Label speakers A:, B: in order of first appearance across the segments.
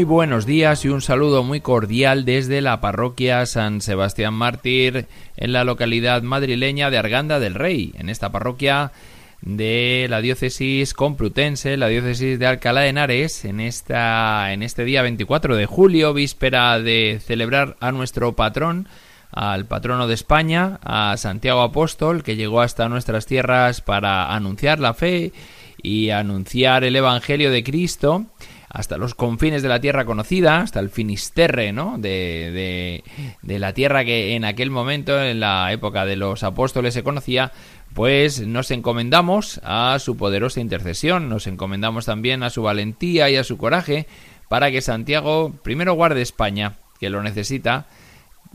A: Muy buenos días y un saludo muy cordial desde la parroquia San Sebastián Mártir en la localidad madrileña de Arganda del Rey. En esta parroquia de la diócesis complutense, la diócesis de Alcalá de Henares, en, esta, en este día 24 de julio, víspera de celebrar a nuestro patrón, al patrono de España, a Santiago Apóstol, que llegó hasta nuestras tierras para anunciar la fe y anunciar el Evangelio de Cristo hasta los confines de la tierra conocida, hasta el Finisterre, ¿no? De, de, la tierra que en aquel momento, en la época de los apóstoles, se conocía, pues nos encomendamos a su poderosa intercesión, nos encomendamos también a su valentía y a su coraje para que Santiago primero guarde España, que lo necesita,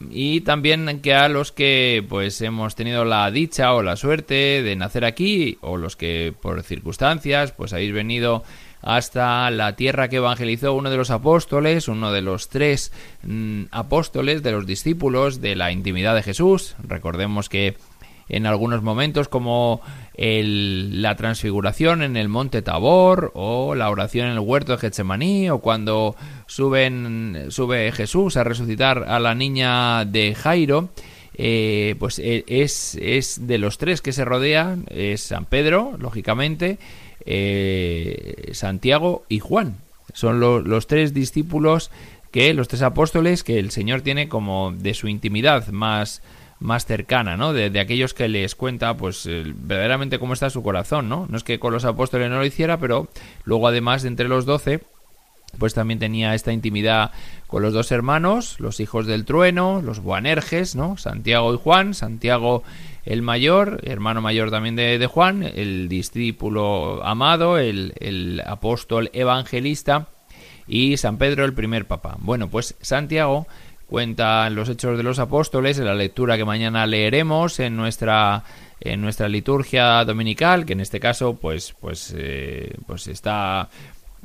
A: y también que a los que pues hemos tenido la dicha o la suerte de nacer aquí o los que por circunstancias pues habéis venido hasta la tierra que evangelizó uno de los apóstoles, uno de los tres mm, apóstoles, de los discípulos de la intimidad de Jesús. Recordemos que en algunos momentos como la transfiguración en el monte Tabor o la oración en el huerto de Getsemaní o cuando sube Jesús a resucitar a la niña de Jairo, eh, pues eh, es, es de los tres que se rodean, es San Pedro, lógicamente, eh, Santiago y Juan. Son los tres discípulos que, los tres apóstoles que el Señor tiene como de su intimidad más, más cercana, ¿no? De, aquellos que les cuenta, pues, verdaderamente cómo está su corazón, ¿no? No es que con los apóstoles no lo hiciera, pero luego además de entre los doce, pues también tenía esta intimidad con los dos hermanos, los hijos del trueno, los Boanerges, ¿no? Santiago y Juan, Santiago el mayor, hermano mayor también de, Juan, el discípulo amado, el, el, apóstol evangelista y San Pedro el primer papa. Bueno, pues Santiago cuenta en los Hechos de los Apóstoles, en la lectura que mañana leeremos en nuestra en nuestra liturgia dominical, que en este caso pues pues eh, pues está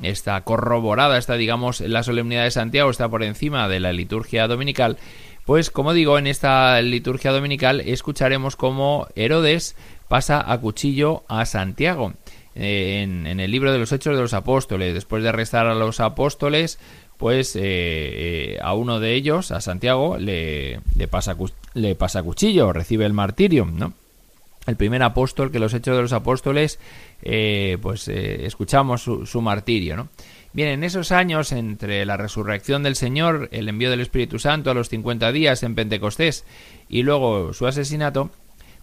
A: está corroborada, está digamos la solemnidad de Santiago está por encima de la liturgia dominical pues como digo, en esta liturgia dominical escucharemos cómo Herodes pasa a cuchillo a Santiago. Eh, en, el libro de los Hechos de los Apóstoles, después de arrestar a los apóstoles, pues eh, eh, a uno de ellos, a Santiago, le, le, pasa, le pasa cuchillo, recibe el martirio, ¿no? El primer apóstol que los Hechos de los Apóstoles, pues escuchamos su, su martirio, ¿no? Bien, en esos años entre la resurrección del Señor, el envío del Espíritu Santo a los 50 días en Pentecostés y luego su asesinato,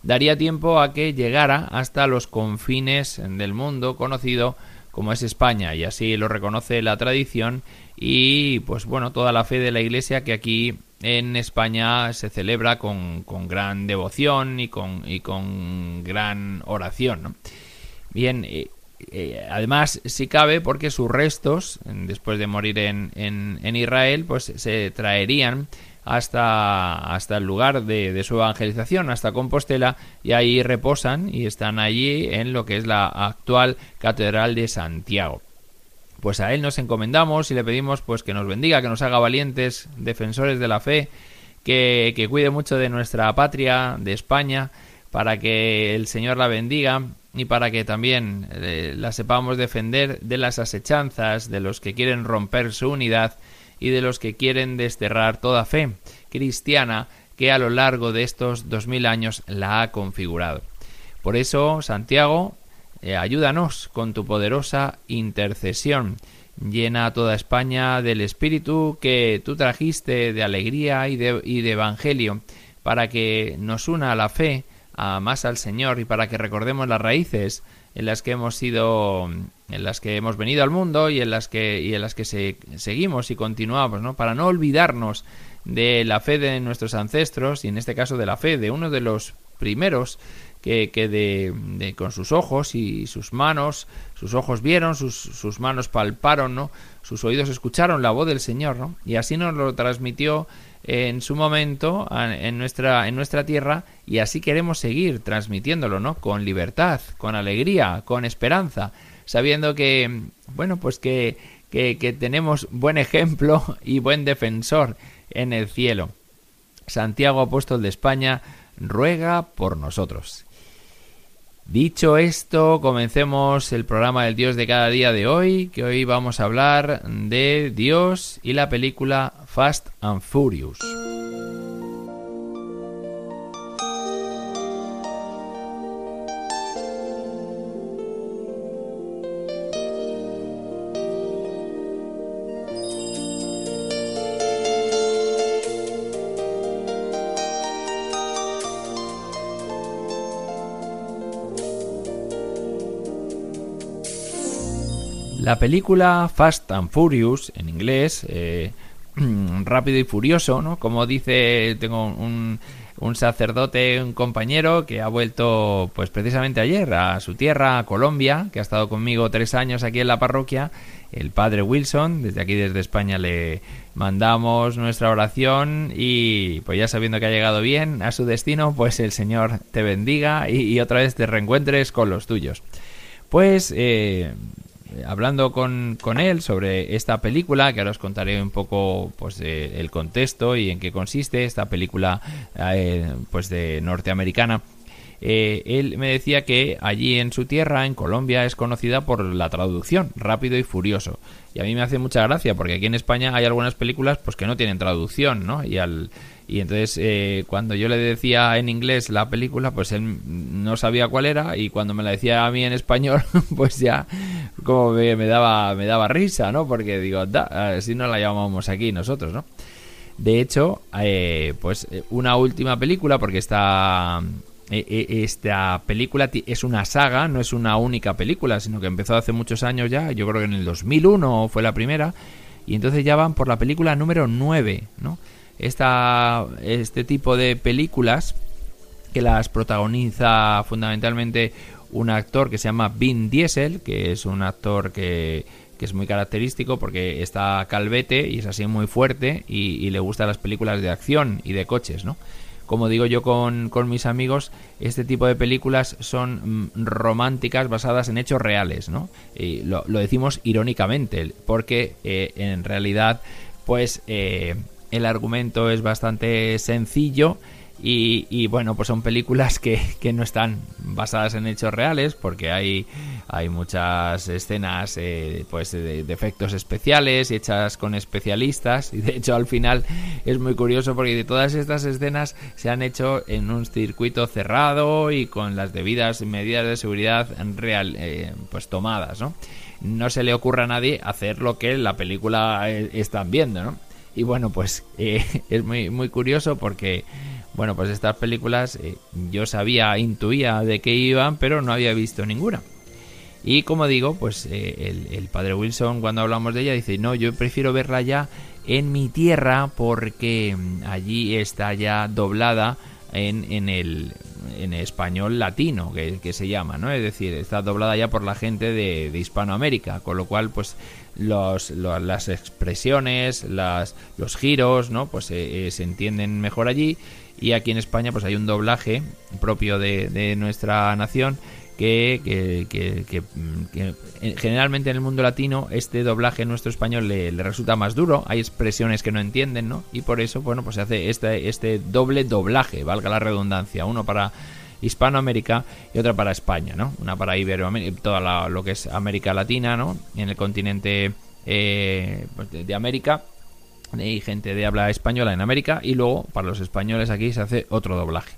A: daría tiempo a que llegara hasta los confines del mundo conocido como es España y así lo reconoce la tradición y pues bueno toda la fe de la Iglesia que aquí en España se celebra con, con gran devoción y con, y con gran oración. Bien, eh, eh, además, si cabe, porque sus restos, después de morir en, en, Israel, pues se traerían hasta, hasta el lugar de, de, su evangelización, hasta Compostela, y ahí reposan y están allí en lo que es la actual Catedral de Santiago. Pues a él nos encomendamos y le pedimos pues que nos bendiga, que nos haga valientes, defensores de la fe, que, que cuide mucho de nuestra patria, de España, para que el Señor la bendiga y para que también eh, la sepamos defender de las asechanzas de los que quieren romper su unidad y de los que quieren desterrar toda fe cristiana que a lo largo de estos dos mil años la ha configurado. Por eso, Santiago, eh, ayúdanos con tu poderosa intercesión. Llena toda España del espíritu que tú trajiste de alegría y de, evangelio, para que nos una a la fe a más al Señor y para que recordemos las raíces en las que hemos sido en las que hemos venido al mundo y en las que y en las que seguimos y continuamos, ¿no? Para no olvidarnos de la fe de nuestros ancestros y en este caso de la fe de uno de los primeros que, que de, con sus ojos y sus manos, sus ojos vieron, sus, sus manos palparon, ¿no? sus oídos escucharon la voz del Señor, ¿no? y así nos lo transmitió en su momento en nuestra, en nuestra tierra y así queremos seguir transmitiéndolo, ¿no? Con libertad, con alegría, con esperanza, sabiendo que, bueno, pues que, que, que tenemos buen ejemplo y buen defensor en el cielo. Santiago Apóstol de España ruega por nosotros. Dicho esto, comencemos el programa del Dios de cada día de hoy, que hoy vamos a hablar de Dios y la película Fast and Furious. La película Fast and Furious, en inglés, eh, rápido y furioso, ¿no? Como dice, tengo un, un, sacerdote, un compañero que ha vuelto, pues precisamente ayer, a su tierra, a Colombia, que ha estado conmigo tres años aquí en la parroquia, el padre Wilson. Desde aquí, desde España, le mandamos nuestra oración y, pues ya sabiendo que ha llegado bien a su destino, pues el Señor te bendiga y, otra vez te reencuentres con los tuyos. Pues eh, hablando con, con, él sobre esta película, que ahora os contaré un poco pues el contexto y en qué consiste esta película eh, pues de norteamericana. Eh, él me decía que allí en su tierra, en Colombia, es conocida por la traducción, rápido y furioso. Y a mí me hace mucha gracia, porque aquí en España hay algunas películas pues que no tienen traducción, ¿no? Y al, y entonces, eh, cuando yo le decía en inglés la película, pues él no sabía cuál era. Y cuando me la decía a mí en español, pues ya como me, daba, me daba risa, ¿no? Porque digo, así no la llamamos aquí nosotros, ¿no? De hecho, eh, pues eh, una última película, porque esta, esta película es una saga, no es una única película, sino que empezó hace muchos años ya, yo creo que en el 2001 fue la primera, y entonces ya van por la película número 9, ¿no? Esta, este tipo de películas que las protagoniza fundamentalmente un actor que se llama Vin Diesel, que es un actor que, que es muy característico porque está calvete y es así muy fuerte y, le gustan las películas de acción y de coches, ¿no? Como digo yo con, con mis amigos, este tipo de películas son mm, románticas basadas en hechos reales, ¿no? Y lo, decimos irónicamente, porque eh, en realidad, pues eh, el argumento es bastante sencillo y, bueno, pues son películas que, no están basadas en hechos reales porque hay, muchas escenas eh, pues de, efectos especiales hechas con especialistas y de hecho al final es muy curioso porque de todas estas escenas se han hecho en un circuito cerrado y con las debidas medidas de seguridad real eh, pues tomadas, ¿no? No se le ocurra a nadie hacer lo que la película eh, están viendo, ¿no? Y bueno, pues eh, es muy, muy curioso porque, bueno, pues estas películas eh, yo sabía, intuía de qué iban, pero no había visto ninguna. Y como digo, pues eh, el, el, padre Wilson cuando hablamos de ella dice, no, yo prefiero verla ya en mi tierra porque mm, allí está ya doblada en, en el en español latino que, se llama, ¿no? Es decir, está doblada ya por la gente de, Hispanoamérica, con lo cual pues los, las expresiones, las, los giros, ¿no? Pues eh, eh, se entienden mejor allí. Y aquí en España, pues hay un doblaje propio de nuestra nación que, mm, generalmente en el mundo latino este doblaje en nuestro español le, resulta más duro, hay expresiones que no entienden, ¿no? Y por eso, bueno, pues se hace este, este doble doblaje, valga la redundancia, uno para Hispanoamérica y otra para España, ¿no? Una para Iberoamérica, toda lo que es América Latina, ¿no? En el continente eh, pues de, América y gente de habla española en América y luego para los españoles aquí se hace otro doblaje.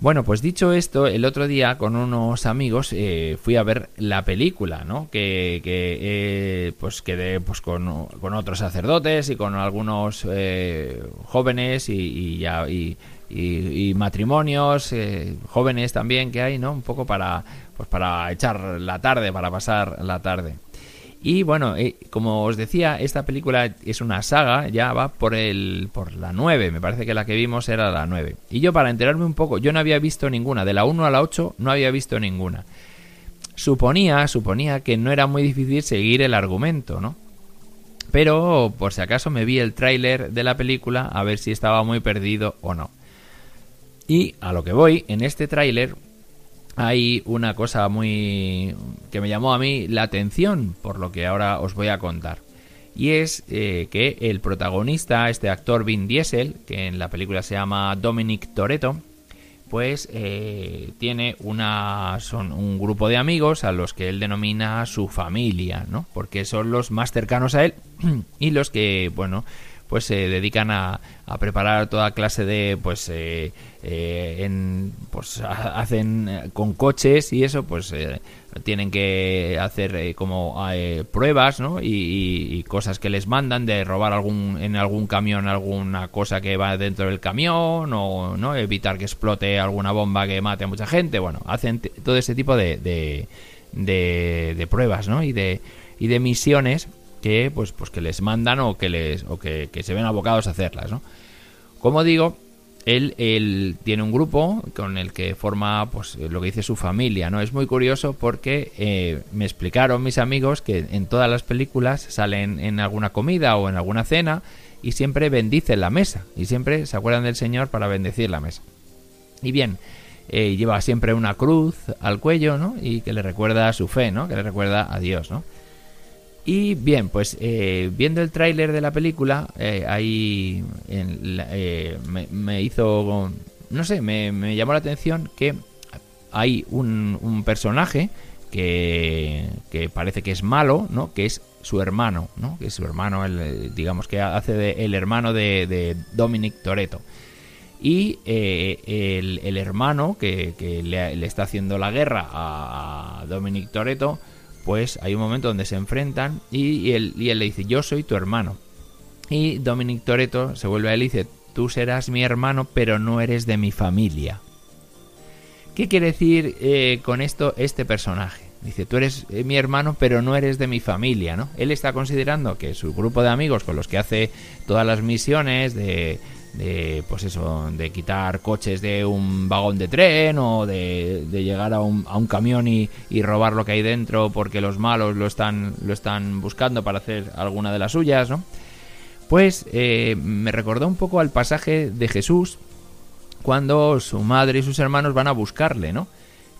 A: Bueno, pues dicho esto, el otro día con unos amigos eh, fui a ver la película, ¿no? Que, que eh, pues quedé pues con, con, otros sacerdotes y con algunos eh, jóvenes y, ya, y y, matrimonios eh, jóvenes también que hay, ¿no? Un poco para, pues para echar la tarde, para pasar la tarde. Y bueno, eh, como os decía, esta película es una saga, ya va por el por la 9, me parece que la que vimos era la 9. Y yo para enterarme un poco, yo no había visto ninguna, de la 1 a la 8 no había visto ninguna. Suponía, suponía que no era muy difícil seguir el argumento, ¿no? Pero por si acaso me vi el tráiler de la película a ver si estaba muy perdido o no. Y a lo que voy, en este tráiler hay una cosa muy que me llamó a mí la atención por lo que ahora os voy a contar. Y es eh, que el protagonista, este actor Vin Diesel, que en la película se llama Dominic Toretto, pues eh, tiene una son un grupo de amigos a los que él denomina su familia, ¿no? Porque son los más cercanos a él y los que, bueno, pues se dedican a, a preparar toda clase de pues eh, eh, en, pues hacen eh, con coches y eso pues tienen que hacer como pruebas ¿no? Y, cosas que les mandan de robar algún en algún camión alguna cosa que va dentro del camión o no evitar que explote alguna bomba que mate a mucha gente bueno hacen todo ese tipo de, de, de pruebas ¿no? y de y de misiones que pues pues que les mandan o que les o que, se ven abocados a hacerlas ¿no? como digo él, él, tiene un grupo con el que forma pues lo que dice su familia no es muy curioso porque eh, me explicaron mis amigos que en todas las películas salen en alguna comida o en alguna cena y siempre bendicen la mesa y siempre se acuerdan del señor para bendecir la mesa. Y bien eh, lleva siempre una cruz al cuello no y que le recuerda a su fe no que le recuerda a Dios no y bien, pues eh, viendo el tráiler de la película, eh, ahí eh, me, hizo, no sé, me, llamó la atención que hay un, personaje que, que, parece que es malo, ¿no? Que es su hermano, ¿no? Que es su hermano, el, digamos que hace de, el hermano de, Dominic Toretto. Y el, hermano que, le, le, está haciendo la guerra a Dominic Toretto pues hay un momento donde se enfrentan y, él, le dice, yo soy tu hermano. Y Dominic Toretto se vuelve a él y dice, tú serás mi hermano, pero no eres de mi familia. ¿Qué quiere decir eh, con esto este personaje? Dice, tú eres eh, mi hermano, pero no eres de mi familia, ¿no? Él está considerando que su grupo de amigos con los que hace todas las misiones de, de pues eso, de quitar coches de un vagón de tren o de, llegar a un, a un camión y, robar lo que hay dentro porque los malos lo están, lo están buscando para hacer alguna de las suyas, ¿no? Pues eh, me recordó un poco al pasaje de Jesús cuando su madre y sus hermanos van a buscarle, ¿no?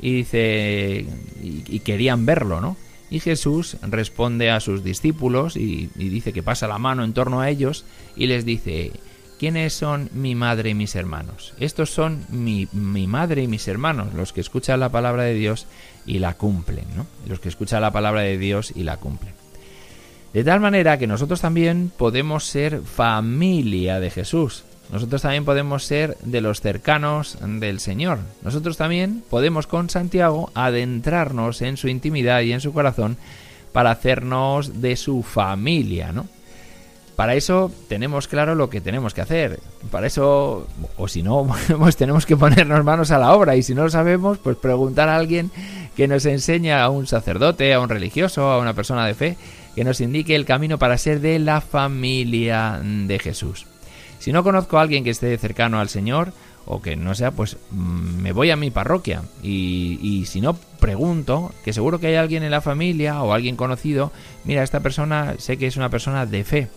A: Y dice, y, querían verlo, ¿no? Y Jesús responde a sus discípulos y, y dice que pasa la mano en torno a ellos y les dice, ¿Quiénes son mi madre y mis hermanos? Estos son mi, madre y mis hermanos, los que escuchan la palabra de Dios y la cumplen, ¿no? Los que escuchan la palabra de Dios y la cumplen. De tal manera que nosotros también podemos ser familia de Jesús. Nosotros también podemos ser de los cercanos del Señor. Nosotros también podemos con Santiago adentrarnos en su intimidad y en su corazón para hacernos de su familia, ¿no? Para eso tenemos claro lo que tenemos que hacer. Para eso, o si no, pues tenemos que ponernos manos a la obra. Y si no lo sabemos, pues preguntar a alguien que nos enseñe, a un sacerdote, a un religioso, a una persona de fe, que nos indique el camino para ser de la familia de Jesús. Si no conozco a alguien que esté cercano al Señor, o que no sea, pues mm, me voy a mi parroquia. Y, y, si no, pregunto, que seguro que hay alguien en la familia o alguien conocido, mira, esta persona sé que es una persona de fe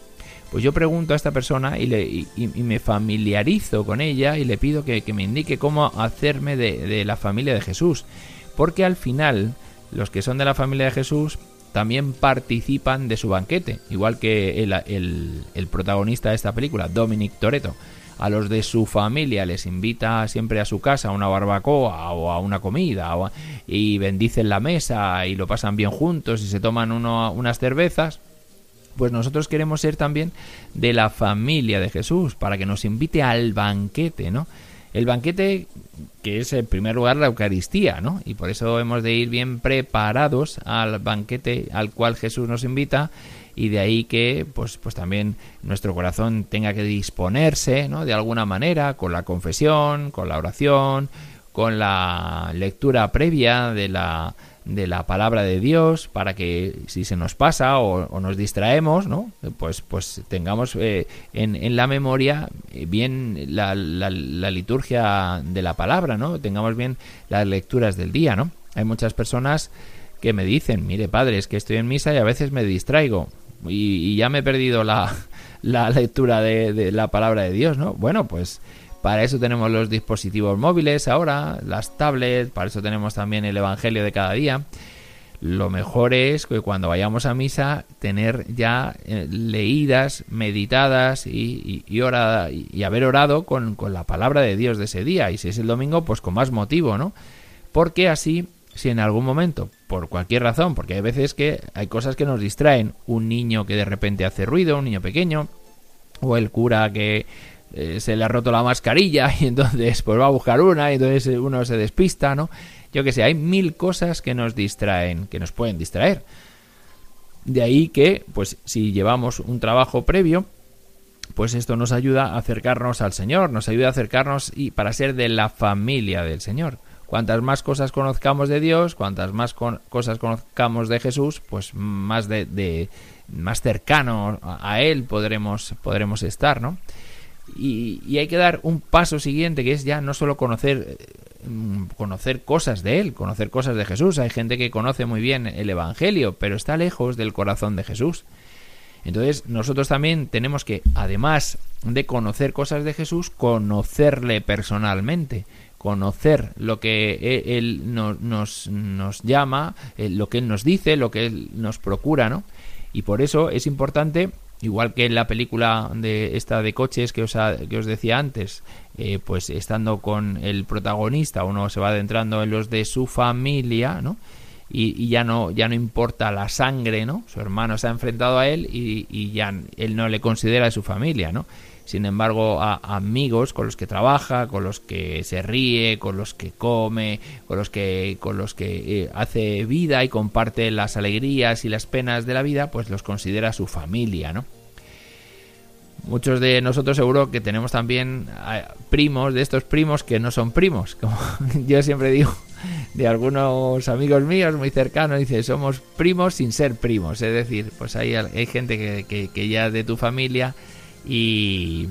A: pues yo pregunto a esta persona y, le, me familiarizo con ella y le pido que, me indique cómo hacerme de, la familia de Jesús. Porque al final, los que son de la familia de Jesús también participan de su banquete, igual que el, protagonista de esta película, Dominic Toretto. A los de su familia les invita siempre a su casa a una barbacoa o a una comida y bendicen la mesa y lo pasan bien juntos y se toman unas cervezas pues nosotros queremos ser también de la familia de Jesús, para que nos invite al banquete, ¿no? El banquete que es en primer lugar la Eucaristía, ¿no? Y por eso hemos de ir bien preparados al banquete al cual Jesús nos invita y de ahí que pues pues también nuestro corazón tenga que disponerse no de alguna manera con la confesión con la oración con la lectura previa de la de la palabra de Dios para que si se nos pasa o, nos distraemos, ¿no? Pues, pues tengamos eh, en, en, la memoria eh, bien la, la, la, liturgia de la palabra, ¿no? Tengamos bien las lecturas del día, ¿no? Hay muchas personas que me dicen, mire padre, es que estoy en misa y a veces me distraigo y, ya me he perdido la, la lectura de, de la palabra de Dios, ¿no? Bueno, pues para eso tenemos los dispositivos móviles ahora, las tablets, para eso tenemos también el Evangelio de cada día. Lo mejor es que cuando vayamos a misa tener ya eh, leídas, meditadas y, y, y, haber orado con, con la palabra de Dios de ese día. Y si es el domingo, pues con más motivo, ¿no? Porque así si en algún momento, por cualquier razón, porque hay veces que hay cosas que nos distraen, un niño que de repente hace ruido, un niño pequeño, o el cura que eh, se le ha roto la mascarilla y entonces pues va a buscar una y entonces uno se despista, ¿no? Yo que sé, hay mil cosas que nos distraen, que nos pueden distraer. De ahí que, pues si llevamos un trabajo previo, pues esto nos ayuda a acercarnos al Señor, nos ayuda a acercarnos y para ser de la familia del Señor. Cuantas más cosas conozcamos de Dios, cuantas más cosas conozcamos de Jesús, pues más de, más cercano a, él podremos podremos estar, ¿no? Y, hay que dar un paso siguiente que es ya no solo conocer mm, conocer cosas de él, conocer cosas de Jesús. Hay gente que conoce muy bien el Evangelio, pero está lejos del corazón de Jesús. Entonces nosotros también tenemos que, además de conocer cosas de Jesús, conocerle personalmente, conocer lo que e, él nos, nos, llama, eh, lo que él nos dice, lo que él nos procura, ¿no? Y por eso es importante igual que en la película de esta de coches que os, que os decía antes, eh, pues estando con el protagonista uno se va adentrando en los de su familia, ¿no? Y, ya no ya no importa la sangre, ¿no? Su hermano se ha enfrentado a él y, y ya él no le considera de su familia, ¿no? Sin embargo, a amigos con los que trabaja, con los que se ríe, con los que come, con los que con los que eh, hace vida y comparte las alegrías y las penas de la vida, pues los considera su familia, ¿no? Muchos de nosotros seguro que tenemos también eh, primos, de estos primos que no son primos, como yo siempre digo de algunos amigos míos muy cercanos, dice, somos primos sin ser primos, es decir, pues hay, hay gente que, que, que ya de tu familia y,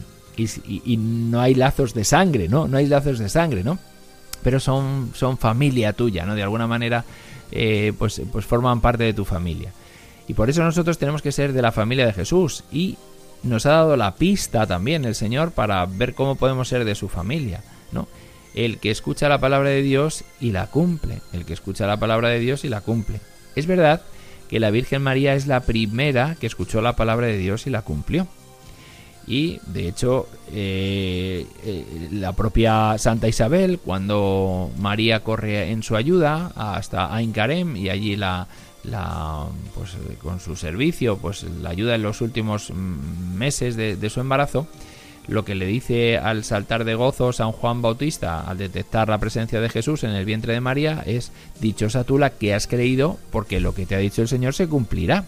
A: no hay lazos de sangre, ¿no? No hay lazos de sangre, ¿no? Pero son, son familia tuya, ¿no? De alguna manera, eh, pues, pues forman parte de tu familia. Y por eso nosotros tenemos que ser de la familia de Jesús. Y nos ha dado la pista también el Señor para ver cómo podemos ser de su familia, ¿no? El que escucha la palabra de Dios y la cumple. El que escucha la palabra de Dios y la cumple. Es verdad que la Virgen María es la primera que escuchó la palabra de Dios y la cumplió y de hecho eh, eh, la propia Santa Isabel cuando María corre en su ayuda hasta Ain y allí la, la pues con su servicio pues la ayuda en los últimos meses de, su embarazo lo que le dice al saltar de gozo San Juan Bautista al detectar la presencia de Jesús en el vientre de María es dichosa tú la que has creído porque lo que te ha dicho el Señor se cumplirá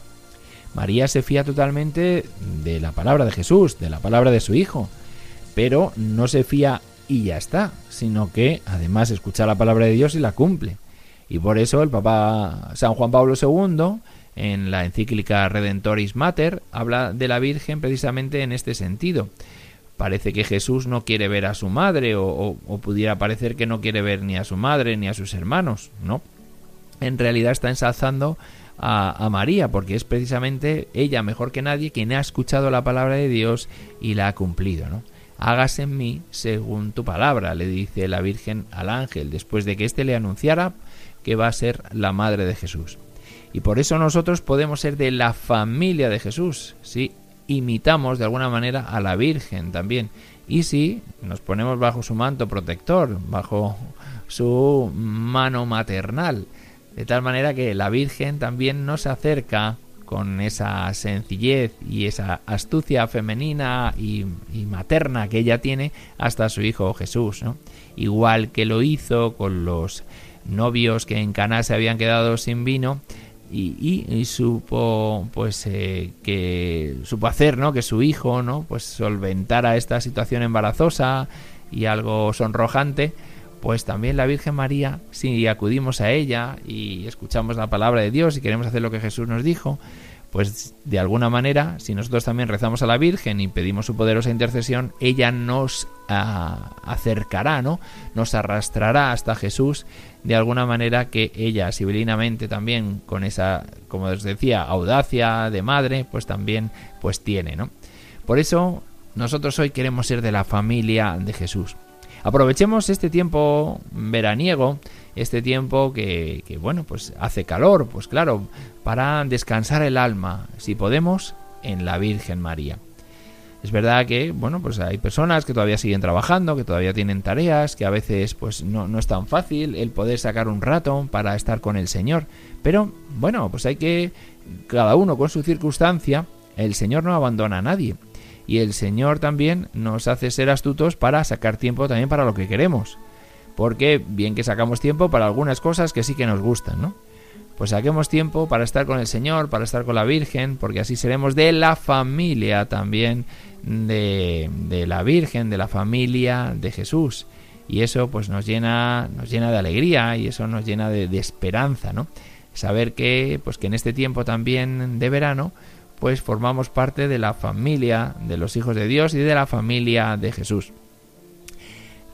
A: María se fía totalmente de la palabra de Jesús, de la palabra de su Hijo, pero no se fía y ya está, sino que además escucha la palabra de Dios y la cumple. Y por eso el Papa San Juan Pablo II, en la encíclica Redentoris Mater, habla de la Virgen precisamente en este sentido. Parece que Jesús no quiere ver a su madre o, o pudiera parecer que no quiere ver ni a su madre ni a sus hermanos, ¿no? En realidad está ensalzando a, María, porque es precisamente ella, mejor que nadie, quien ha escuchado la palabra de Dios y la ha cumplido, ¿no? Hágase en mí según tu palabra, le dice la Virgen al ángel, después de que éste le anunciara que va a ser la madre de Jesús. Y por eso nosotros podemos ser de la familia de Jesús, si imitamos de alguna manera a la Virgen también. Y si nos ponemos bajo su manto protector, bajo su mano maternal, de tal manera que la Virgen también nos acerca con esa sencillez y esa astucia femenina y, materna que ella tiene hasta su hijo Jesús, ¿no? Igual que lo hizo con los novios que en Caná se habían quedado sin vino, y, supo pues eh, que supo hacer no que su hijo no pues solventara esta situación embarazosa y algo sonrojante pues también la Virgen María si acudimos a ella y escuchamos la palabra de Dios y queremos hacer lo que Jesús nos dijo pues de alguna manera, si nosotros también rezamos a la Virgen y pedimos su poderosa intercesión, ella nos ah, acercará, ¿no? Nos arrastrará hasta Jesús de alguna manera que ella sibilinamente también con esa, como os decía, audacia de madre, pues también pues tiene, ¿no? Por eso nosotros hoy queremos ser de la familia de Jesús. Aprovechemos este tiempo veraniego, este tiempo que, que, bueno, pues hace calor, pues claro, para descansar el alma, si podemos, en la Virgen María. Es verdad que, bueno, pues hay personas que todavía siguen trabajando, que todavía tienen tareas, que a veces pues no, no es tan fácil el poder sacar un rato para estar con el Señor. Pero, bueno, pues hay que, cada uno con su circunstancia, el Señor no abandona a nadie. Y el Señor también nos hace ser astutos para sacar tiempo también para lo que queremos. Porque bien que sacamos tiempo para algunas cosas que sí que nos gustan, ¿no? pues saquemos tiempo para estar con el Señor, para estar con la Virgen, porque así seremos de la familia también de, de la Virgen, de la familia de Jesús. Y eso pues nos llena, nos llena de alegría y eso nos llena de, de esperanza, ¿no? Saber que, pues que en este tiempo también de verano, pues formamos parte de la familia de los hijos de Dios y de la familia de Jesús.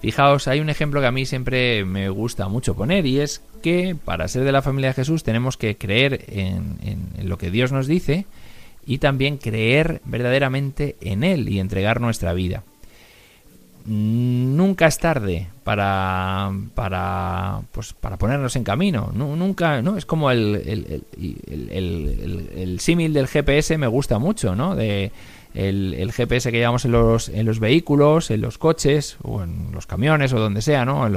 A: Fijaos, hay un ejemplo que a mí siempre me gusta mucho poner y es que para ser de la familia de Jesús tenemos que creer en, lo que Dios nos dice y también creer verdaderamente en Él y entregar nuestra vida. Nunca es tarde para, para, pues, para ponernos en camino. nunca, ¿no? Es como el, el, el, el símil del GPS me gusta mucho, ¿no? De, el, GPS que llevamos en los, en los vehículos, en los coches o en los camiones o donde sea, ¿no?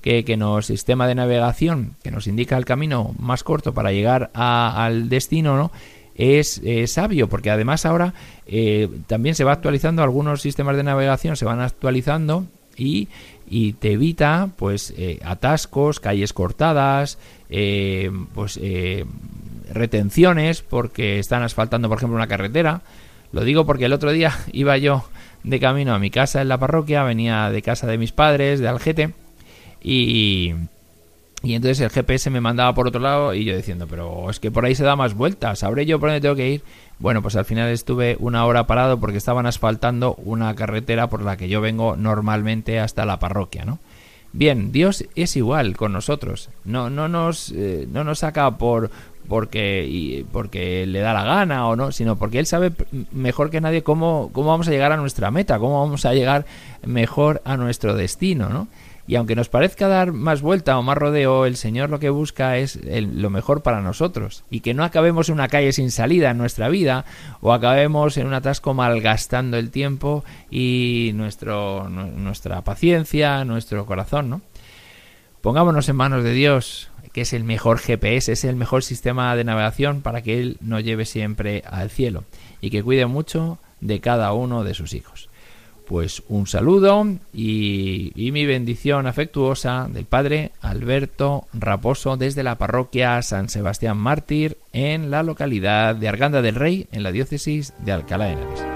A: que, que nos sistema de navegación que nos indica el camino más corto para llegar al destino, ¿no? Es, sabio porque además ahora eh, también se va actualizando algunos sistemas de navegación se van actualizando y, y te evita pues eh, atascos calles cortadas eh, pues retenciones porque están asfaltando por ejemplo una carretera. Lo digo porque el otro día iba yo de camino a mi casa en la parroquia, venía de casa de mis padres, de Algete, y, y entonces el GPS me mandaba por otro lado y yo diciendo, pero es que por ahí se da más vueltas, ¿sabré yo por dónde tengo que ir? Bueno, pues al final estuve una hora parado porque estaban asfaltando una carretera por la que yo vengo normalmente hasta la parroquia, ¿no? Bien, Dios es igual con nosotros. No, no nos, eh, no nos saca por, porque, y, porque le da la gana o no, sino porque él sabe mejor que nadie cómo, cómo vamos a llegar a nuestra meta, cómo vamos a llegar mejor a nuestro destino, ¿no? Y aunque nos parezca dar más vuelta o más rodeo, el Señor lo que busca es lo mejor para nosotros. Y que no acabemos en una calle sin salida en nuestra vida o acabemos en un atasco malgastando el tiempo y nuestro, nuestra paciencia, nuestro corazón, ¿no? Pongámonos en manos de Dios, que es el mejor GPS, es el mejor sistema de navegación para que Él nos lleve siempre al cielo y que cuide mucho de cada uno de sus hijos. Pues un saludo y, mi bendición afectuosa del Padre Alberto Raposo desde la parroquia San Sebastián Mártir en la localidad de Arganda del Rey en la diócesis de Alcalá de Henares.